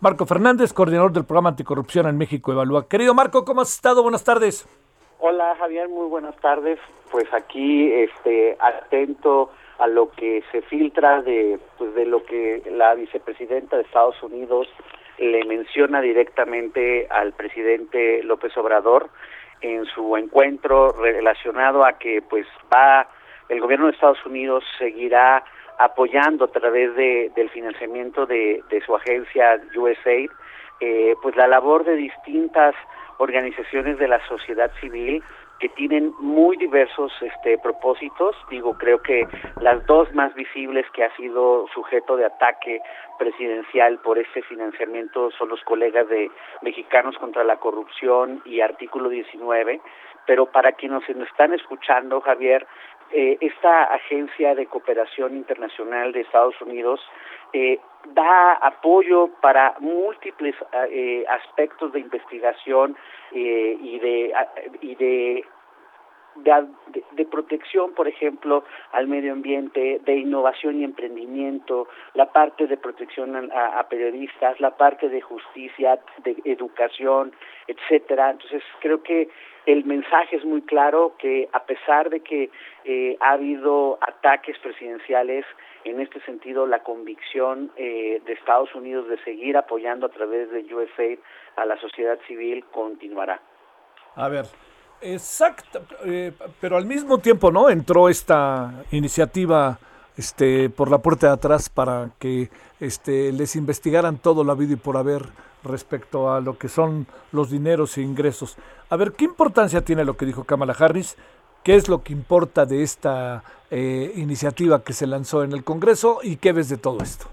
Marco Fernández, coordinador del programa Anticorrupción en México Evalúa. Querido Marco, ¿cómo has estado? Buenas tardes. Hola Javier, muy buenas tardes. Pues aquí este atento a lo que se filtra de pues de lo que la vicepresidenta de Estados Unidos le menciona directamente al presidente López Obrador en su encuentro relacionado a que pues va el gobierno de Estados Unidos seguirá apoyando a través de, del financiamiento de, de su agencia USAID, eh, pues la labor de distintas organizaciones de la sociedad civil que tienen muy diversos este propósitos. Digo creo que las dos más visibles que ha sido sujeto de ataque presidencial por este financiamiento son los colegas de Mexicanos contra la corrupción y artículo 19 pero para quienes nos están escuchando Javier eh, esta agencia de cooperación internacional de Estados Unidos eh, da apoyo para múltiples eh, aspectos de investigación eh, y de y de de, de, protección, por ejemplo, al medio ambiente, de innovación y emprendimiento, la parte de protección a, periodistas, la parte de justicia, de educación, etcétera. Entonces, creo que el mensaje es muy claro que a pesar de que eh, ha habido ataques presidenciales, en este sentido la convicción eh, de Estados Unidos de seguir apoyando a través de USAID a la sociedad civil continuará. A ver, exacto, eh, pero al mismo tiempo, ¿no? Entró esta iniciativa este, por la puerta de atrás para que este, les investigaran todo lo habido y por haber respecto a lo que son los dineros e ingresos. A ver, ¿qué importancia tiene lo que dijo Kamala Harris? ¿Qué es lo que importa de esta eh, iniciativa que se lanzó en el Congreso y qué ves de todo esto?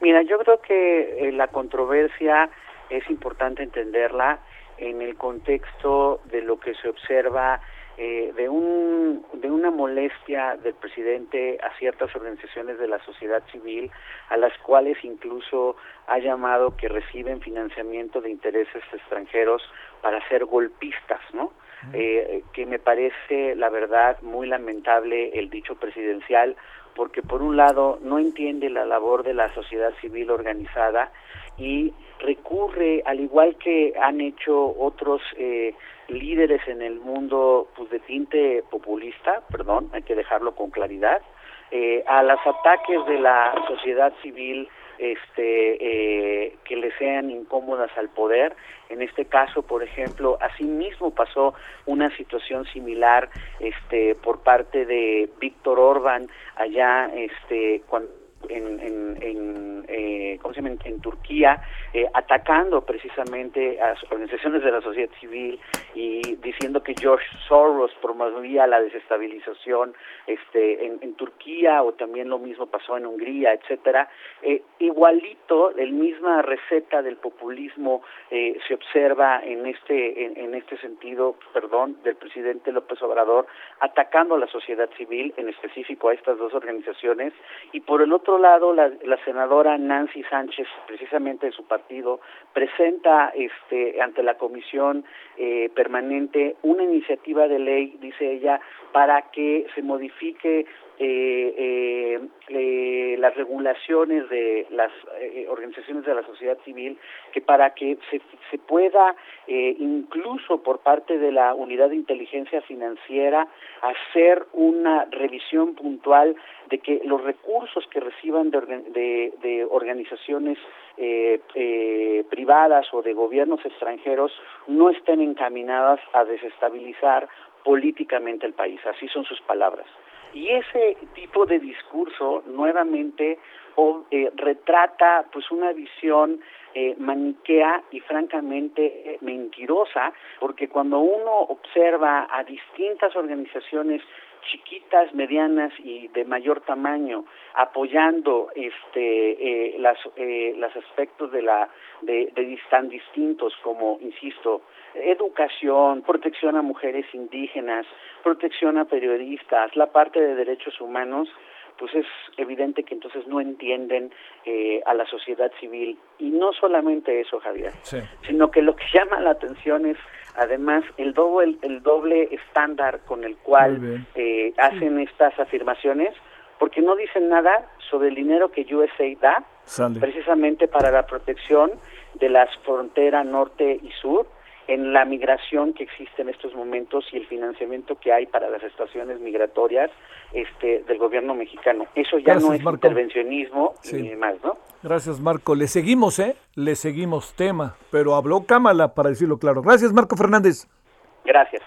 Mira, yo creo que eh, la controversia es importante entenderla en el contexto de lo que se observa eh, de un de una molestia del presidente a ciertas organizaciones de la sociedad civil a las cuales incluso ha llamado que reciben financiamiento de intereses extranjeros para ser golpistas, ¿no? Eh, que me parece la verdad muy lamentable el dicho presidencial porque por un lado no entiende la labor de la sociedad civil organizada y recurre, al igual que han hecho otros eh, líderes en el mundo pues de tinte populista, perdón, hay que dejarlo con claridad, eh, a los ataques de la sociedad civil este eh, que le sean incómodas al poder. En este caso por ejemplo así mismo pasó una situación similar este por parte de Víctor Orban allá este cuando en, en, en, eh, ¿cómo se llama? en Turquía, eh, atacando precisamente a organizaciones de la sociedad civil y diciendo que George Soros promovía la desestabilización este, en, en Turquía o también lo mismo pasó en Hungría, etcétera. Eh, igualito, el misma receta del populismo eh, se observa en este, en, en este sentido, perdón, del presidente López Obrador, atacando a la sociedad civil, en específico a estas dos organizaciones, y por el otro lado, la, la senadora Nancy Sánchez, precisamente de su partido, presenta este, ante la comisión eh, permanente una iniciativa de ley, dice ella, para que se modifique eh, eh, las regulaciones de las eh, organizaciones de la sociedad civil que para que se, se pueda eh, incluso por parte de la unidad de inteligencia financiera hacer una revisión puntual de que los recursos que reciban de, de, de organizaciones eh, eh, privadas o de gobiernos extranjeros no estén encaminadas a desestabilizar políticamente el país. Así son sus palabras. Y ese tipo de discurso nuevamente eh, retrata pues una visión eh, maniquea y francamente eh, mentirosa, porque cuando uno observa a distintas organizaciones chiquitas, medianas y de mayor tamaño, apoyando este eh, las eh, los aspectos de la de, de tan distintos como insisto educación, protección a mujeres indígenas, protección a periodistas, la parte de derechos humanos, pues es evidente que entonces no entienden eh, a la sociedad civil. Y no solamente eso, Javier, Sí. sino que lo que llama la atención es además el doble, el doble estándar con el cual eh, hacen estas afirmaciones, porque no dicen nada sobre el dinero que USA da precisamente para la protección de las fronteras norte y sur en la migración que existe en estos momentos y el financiamiento que hay para las estaciones migratorias este del gobierno mexicano. Eso ya no es intervencionismo ni más, ¿no? Gracias, Marco. Le seguimos, ¿eh? Le seguimos tema, pero habló Cámara para decirlo claro. Gracias, Marco Fernández. Gracias.